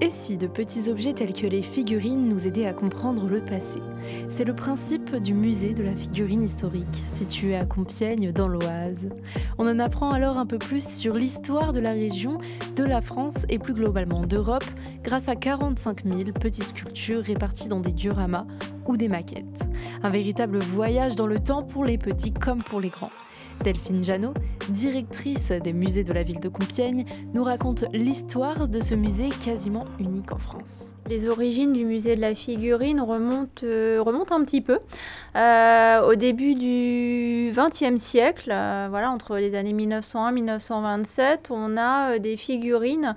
Et si de petits objets tels que les figurines nous aidaient à comprendre le passé? C'est le principe du musée de la figurine historique, situé à Compiègne dans l'Oise. On en apprend alors un peu plus sur l'histoire de la région, de la France et plus globalement d'Europe grâce à 45 000 petites sculptures réparties dans des dioramas ou des maquettes. Un véritable voyage dans le temps pour les petits comme pour les grands. Delphine Janot, directrice des musées de la ville de Compiègne, nous raconte l'histoire de ce musée quasiment unique en France. Les origines du musée de la figurine remontent, euh, un petit peu. Euh, au début du XXe siècle, euh, voilà, entre les années 1901 1927, on a des figurines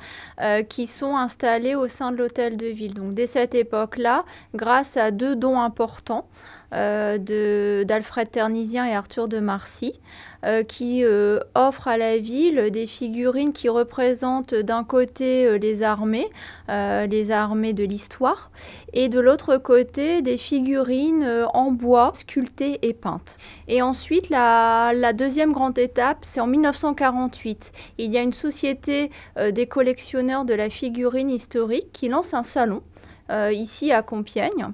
qui sont installées au sein de l'hôtel de ville. Donc dès cette époque-là, grâce à deux dons importants, d'Alfred Ternisien et Arthur de Marcy, euh, qui euh, offrent à la ville des figurines qui représentent d'un côté les armées, les armées de l'histoire, et de l'autre côté des figurines en bois sculptées et peintes. Et ensuite, la deuxième grande étape, c'est en 1948. Il y a une société des collectionneurs de la figurine historique qui lance un salon ici à Compiègne.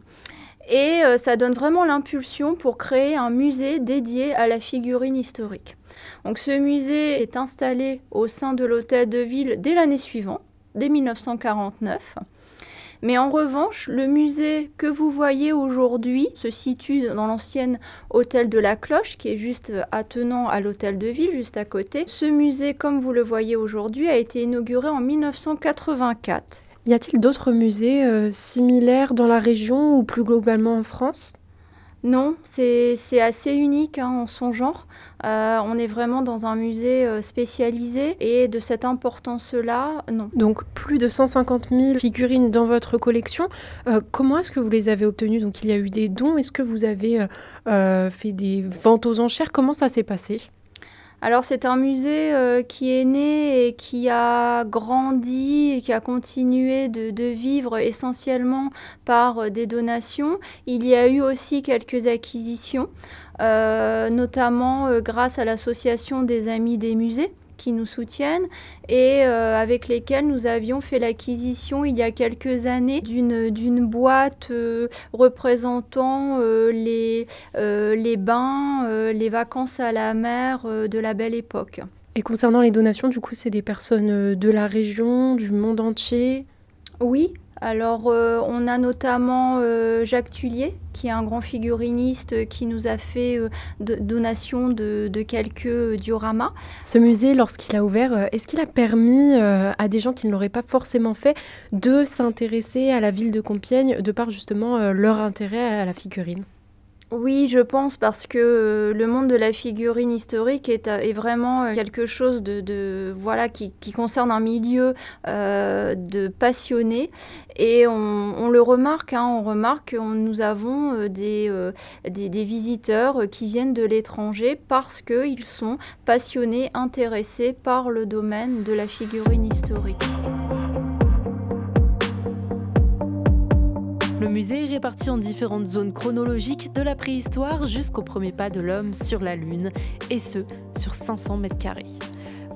Et euh, ça donne vraiment l'impulsion pour créer un musée dédié à la figurine historique. Donc ce musée est installé au sein de l'hôtel de ville dès l'année suivante, dès 1949. Mais en revanche, le musée que vous voyez aujourd'hui se situe dans l'ancienne hôtel de la Cloche, qui est juste attenant à l'hôtel de ville, juste à côté. Ce musée, comme vous le voyez aujourd'hui, a été inauguré en 1984. Y a-t-il d'autres musées euh, similaires dans la région ou plus globalement en France? Non, c'est assez unique hein, en son genre. Euh, on est vraiment dans un musée euh, spécialisé et de cette importance-là, non. Donc plus de 150 000 figurines dans votre collection. comment est-ce que vous les avez obtenues? Donc il y a eu des dons. Est-ce que vous avez fait des ventes aux enchères? Comment ça s'est passé? Alors c'est un musée euh, qui est né et qui a grandi et qui a continué de, vivre essentiellement par euh, des donations. Il y a eu aussi quelques acquisitions, euh, notamment grâce à l'association des amis des musées qui nous soutiennent et euh, avec lesquels nous avions fait l'acquisition il y a quelques années d'une boîte euh, représentant euh, les, les bains, les vacances à la mer de la belle époque. Et concernant les donations, du coup, c'est des personnes de la région, du monde entier? Oui, alors, euh, on a notamment euh, Jacques Tullier, qui est un grand figuriniste qui nous a fait euh, donation de, quelques dioramas. Ce musée, lorsqu'il a ouvert, est-ce qu'il a permis à des gens qui ne l'auraient pas forcément fait de s'intéresser à la ville de Compiègne de par justement leur intérêt à la figurine? Oui, je pense parce que euh, le monde de la figurine historique est, euh, vraiment euh, quelque chose de, voilà qui, concerne un milieu de passionnés et on, le remarque, hein, on remarque que nous avons des, des, visiteurs qui viennent de l'étranger parce qu'ils sont passionnés, intéressés par le domaine de la figurine historique. Le musée est réparti en différentes zones chronologiques de la préhistoire jusqu'au premier pas de l'homme sur la Lune, et ce, sur 500 mètres carrés.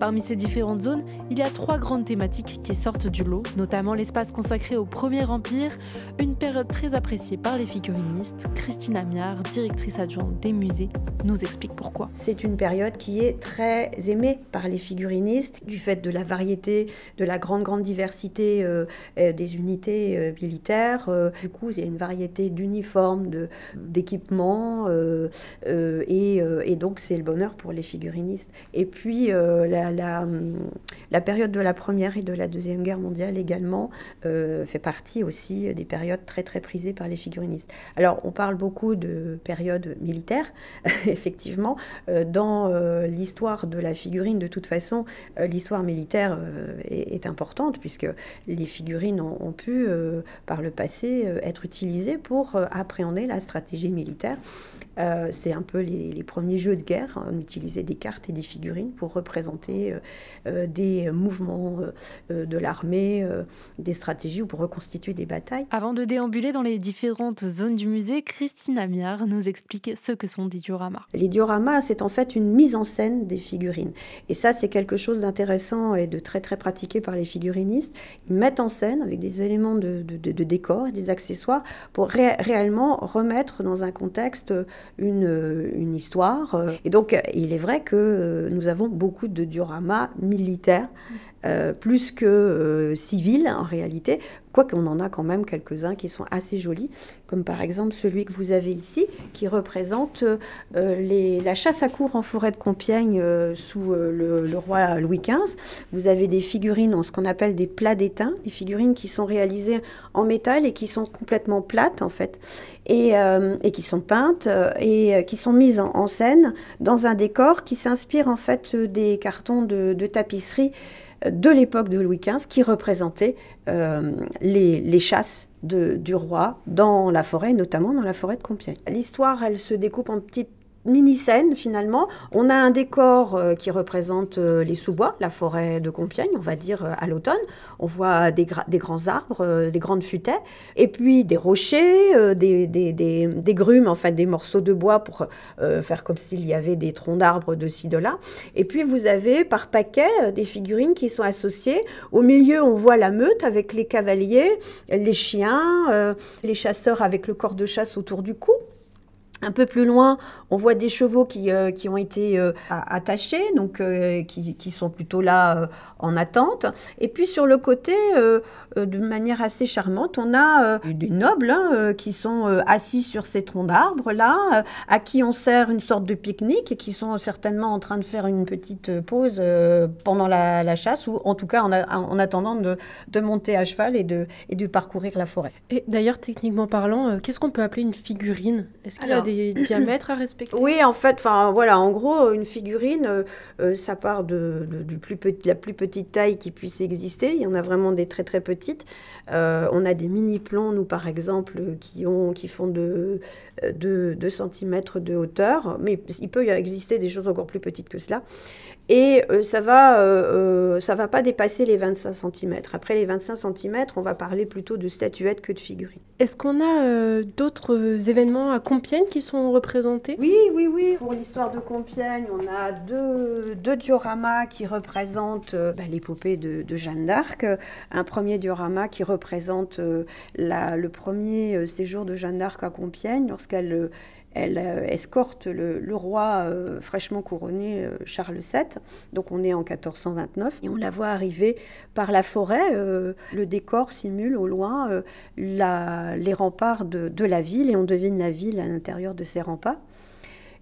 Parmi ces différentes zones, il y a trois grandes thématiques qui sortent du lot, notamment l'espace consacré au Premier Empire, une période très appréciée par les figurinistes. Christine Amiard, directrice adjointe des musées, nous explique pourquoi. C'est une période qui est très aimée par les figurinistes du fait de la variété, de la grande, grande diversité euh, euh, des unités euh, militaires. du coup, il y a une variété d'uniformes, d'équipements, et, et, donc c'est le bonheur pour les figurinistes. Et puis, la la, période de la Première et de la Deuxième Guerre mondiale également euh, fait partie aussi des périodes très très prisées par les figurinistes. Alors on parle beaucoup de période militaire, effectivement. Euh, dans euh, l'histoire de la figurine, de toute façon, l'histoire militaire est, importante puisque les figurines ont pu, par le passé, être utilisées pour appréhender la stratégie militaire Euh, c'est un peu les, premiers jeux de guerre. On utilisait des cartes et des figurines pour représenter des mouvements de l'armée, des stratégies ou pour reconstituer des batailles. Avant de déambuler dans les différentes zones du musée, Christine Amiard nous explique ce que sont des dioramas. Les dioramas, c'est en fait une mise en scène des figurines. Et ça, c'est quelque chose d'intéressant et de très très pratiqué par les figurinistes. Ils mettent en scène avec des éléments de, de, décor et des accessoires pour réellement remettre dans un contexte une, histoire. Et donc, il est vrai que nous avons beaucoup de dioramas militaires euh, plus que euh, civil en réalité, quoique on en a quand même quelques-uns qui sont assez jolis, comme par exemple celui que vous avez ici, qui représente euh, la chasse à cour en forêt de Compiègne sous le, roi Louis XV. Vous avez des figurines en ce qu'on appelle des plats d'étain, des figurines qui sont réalisées en métal et qui sont complètement plates en fait, et, qui sont peintes et qui sont mises en, scène dans un décor qui s'inspire en fait des cartons de tapisserie de l'époque de Louis XV qui représentait euh, les, chasses du roi dans la forêt, notamment dans la forêt de Compiègne. L'histoire, elle se découpe en petits mini-scène finalement. On a un décor euh, qui représente euh, les sous-bois, la forêt de Compiègne, on va dire euh, à l'automne. On voit des, grands arbres, des grandes futaies, et puis des rochers, des, des, grumes, enfin des morceaux de bois pour faire comme s'il y avait des troncs d'arbres de ci, de là. Et puis vous avez par paquet des figurines qui sont associées. Au milieu, on voit la meute avec les cavaliers, les chiens, les chasseurs avec le corps de chasse autour du cou. Un peu plus loin, on voit des chevaux qui, euh, qui ont été euh, attachés, donc euh, qui, qui, sont plutôt là en attente. Et puis sur le côté, de manière assez charmante, on a des nobles hein, qui sont assis sur ces troncs d'arbres là, à qui on sert une sorte de pique-nique et qui sont certainement en train de faire une petite pause pendant la, chasse ou en tout cas en, en attendant de, de, monter à cheval et de, et de parcourir la forêt. Et d'ailleurs, techniquement parlant, qu'est-ce qu'on peut appeler une figurine? Est-ce qu'il y a des diamètres à respecter? Oui, en fait, enfin voilà, en gros, une figurine, euh, euh, ça part de, plus la plus petite taille qui puisse exister. Il y en a vraiment des très très petites. Euh, on a des mini plans, nous par exemple, qui ont, qui font de, de 2 cm de hauteur, mais il peut y exister des choses encore plus petites que cela. Et ça va, ça va pas dépasser les 25 cm. Après les 25 cm, on va parler plutôt de statuettes que de figurines. Est-ce qu'on a d'autres événements à Compiègne qui sont représentés? Oui, oui, oui. Pour l'histoire de Compiègne, on a deux, deux dioramas qui représentent euh, bah, l'épopée de, Jeanne d'Arc. Un premier diorama qui représente euh, la, le premier euh, séjour de Jeanne d'Arc à Compiègne lorsqu'elle elle euh, escorte le, roi euh, fraîchement couronné euh, Charles VII. Donc on est en 1429 et on la voit arriver par la forêt. le décor simule au loin les remparts de, la ville et on devine la ville à l'intérieur de ces remparts.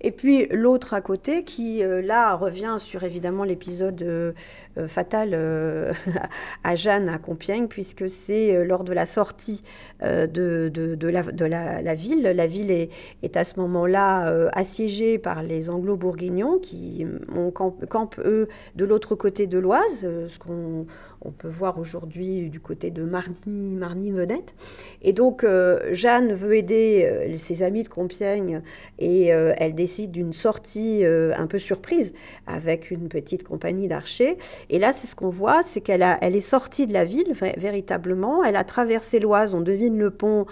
Et puis l'autre à côté qui, euh, là, revient sur évidemment l'épisode euh, euh, fatal à Jeanne à Compiègne, puisque c'est lors de la sortie de, de, la, ville. La ville est, est à ce moment-là assiégée par les Anglo-Bourguignons qui ont, campent, eux, de l'autre côté de l'Oise, ce qu'on on peut voir aujourd'hui du côté de Marny, Marny Venette. Et donc, Jeanne veut aider ses amis de Compiègne et elle décide d'une sortie un peu surprise avec une petite compagnie d'archers. Et là, c'est ce qu'on voit, c'est qu'elle elle est sortie de la ville véritablement. Elle a traversé l'Oise, on devine le pont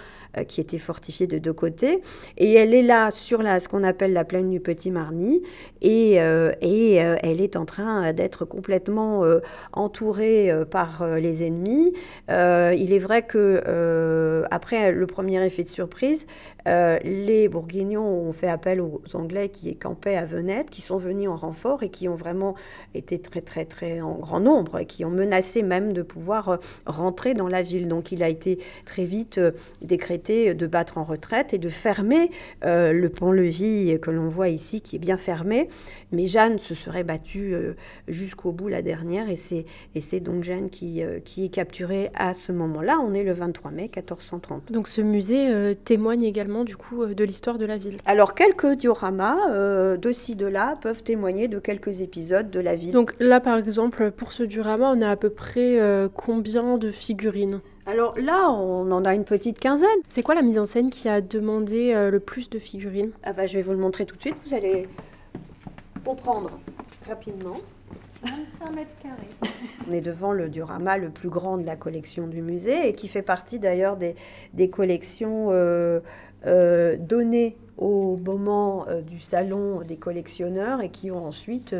qui était fortifié de deux côtés. Et elle est là sur la, ce qu'on appelle la plaine du Petit Marny. Et, et elle est en train d'être complètement entourée euh, par euh, les ennemis. Euh, il est vrai que après le premier effet de surprise, les Bourguignons ont fait appel aux Anglais qui campaient à Venette, qui sont venus en renfort et qui ont vraiment été très très très en grand nombre et qui ont menacé même de pouvoir rentrer dans la ville. Donc il a été très vite décrété de battre en retraite et de fermer le pont-levis que l'on voit ici, qui est bien fermé. Mais Jeanne se serait battue jusqu'au bout la dernière et c'est donc anthropogène qui, qui est capturé à ce moment-là. On est le 23 mai 1430. Donc ce musée témoigne également du coup de l'histoire de la ville. Alors quelques dioramas de ci de là peuvent témoigner de quelques épisodes de la ville. Donc là par exemple pour ce diorama on a à peu près combien de figurines? Alors là, on en a une petite quinzaine. C'est quoi la mise en scène qui a demandé euh, le plus de figurines? Ah bah, Je vais vous le montrer tout de suite, vous allez comprendre rapidement. 25 mètres carrés. On est devant le diorama le plus grand de la collection du musée et qui fait partie d'ailleurs des, collections euh, euh, données au moment euh, du salon des collectionneurs et qui ont ensuite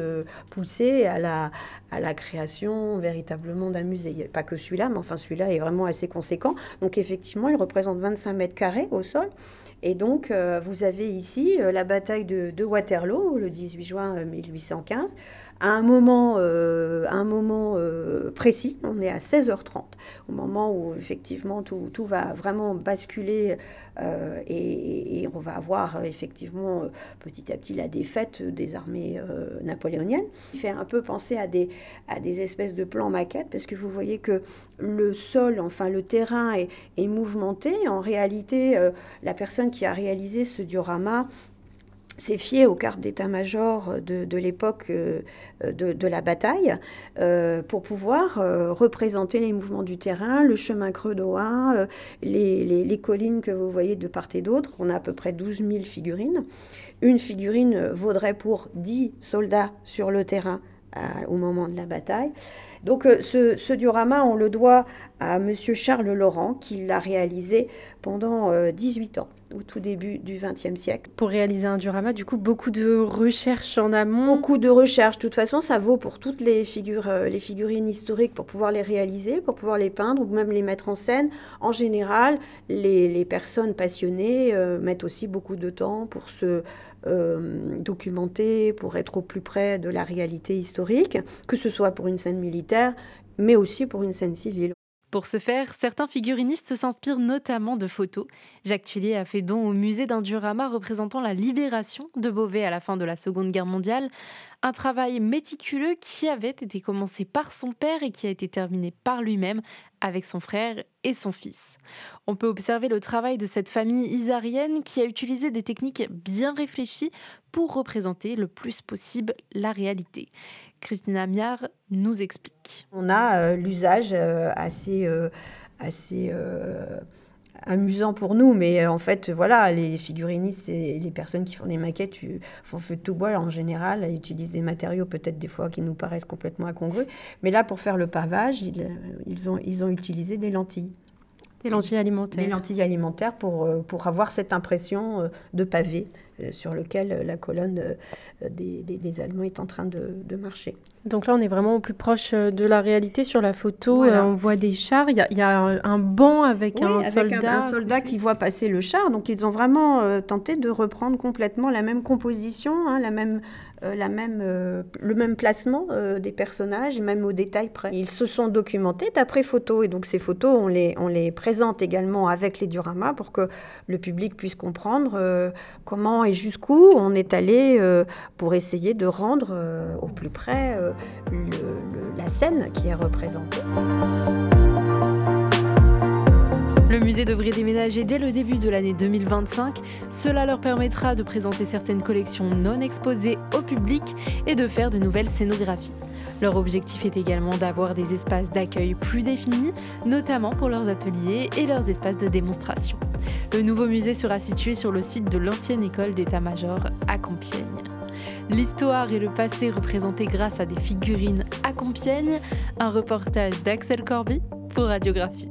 poussé à la, à la création véritablement d'un musée. Pas que celui-là, mais enfin celui-là est vraiment assez conséquent. Donc effectivement, il représente 25 mètres carrés au sol. Et donc, vous avez ici la bataille de, Waterloo, le 18 juin 1815 à un moment, euh, un moment euh, précis, on est à 16h30, au moment où effectivement tout, tout va vraiment basculer euh, et, on va avoir effectivement petit à petit la défaite des armées napoléoniennes. Il fait un peu penser à des, à des espèces de plans maquettes parce que vous voyez que le sol, enfin le terrain est, est mouvementé. En réalité, la personne qui a réalisé ce diorama s'est fié aux cartes d'état-major de, l'époque euh, de, la bataille euh, pour pouvoir euh, représenter les mouvements du terrain, le chemin creux d'Oa, les, collines que vous voyez de part et d'autre. On a à peu près 12 000 figurines. Une figurine vaudrait pour 10 soldats sur le terrain au moment de la bataille. Donc ce, ce, diorama, on le doit à M. Charles Laurent, qui l'a réalisé pendant 18 ans au tout début du XXe siècle. Pour réaliser un diorama, du coup, beaucoup de recherches en amont. Beaucoup de recherches. De toute façon, ça vaut pour toutes les, figures, euh, les figurines historiques pour pouvoir les réaliser, pour pouvoir les peindre ou même les mettre en scène. En général, les, personnes passionnées euh, mettent aussi beaucoup de temps pour se euh, documenter, pour être au plus près de la réalité historique, que ce soit pour une scène militaire, mais aussi pour une scène civile. Pour ce faire, certains figurinistes s'inspirent notamment de photos. Jacques Tullier a fait don au musée d'un diorama représentant la libération de Beauvais à la fin de la Seconde Guerre mondiale, un travail méticuleux qui avait été commencé par son père et qui a été terminé par lui-même avec son frère et son fils. On peut observer le travail de cette famille isarienne qui a utilisé des techniques bien réfléchies pour représenter le plus possible la réalité. Christina Miard nous explique. On a euh, l'usage euh, assez, euh, assez amusant pour nous, mais en fait, voilà, les figurinistes et les personnes qui font des maquettes font feu de tout bois en général, utilisent des matériaux peut-être des fois qui nous paraissent complètement incongrus, mais là, pour faire le pavage, ils, ils ont utilisé des lentilles. Des lentilles alimentaires. Des lentilles alimentaires pour, pour avoir cette impression de pavé. Euh, sur lequel euh, la colonne euh, des, Allemands est en train de, marcher. Donc là, on est vraiment au plus proche de la réalité. Sur la photo, on voit des chars. Il y a, un banc avec un soldat. Un, soldat qui voit passer le char. Donc ils ont vraiment tenté de reprendre complètement la même composition, hein, la même euh, la même, euh, le même placement euh, des personnages, même au détail près. Ils se sont documentés d'après photos, et donc ces photos, on les, on les présente également avec les dioramas pour que le public puisse comprendre comment et jusqu'où on est allé pour essayer de rendre au plus près la scène qui est représentée. Le musée devrait déménager dès le début de l'année 2025. Cela leur permettra de présenter certaines collections non exposées au public et de faire de nouvelles scénographies. Leur objectif est également d'avoir des espaces d'accueil plus définis, notamment pour leurs ateliers et leurs espaces de démonstration. Le nouveau musée sera situé sur le site de l'ancienne école d'état-major à Compiègne. L'histoire et le passé représentés grâce à des figurines à Compiègne, un reportage d'Axel Corby pour Radiographie.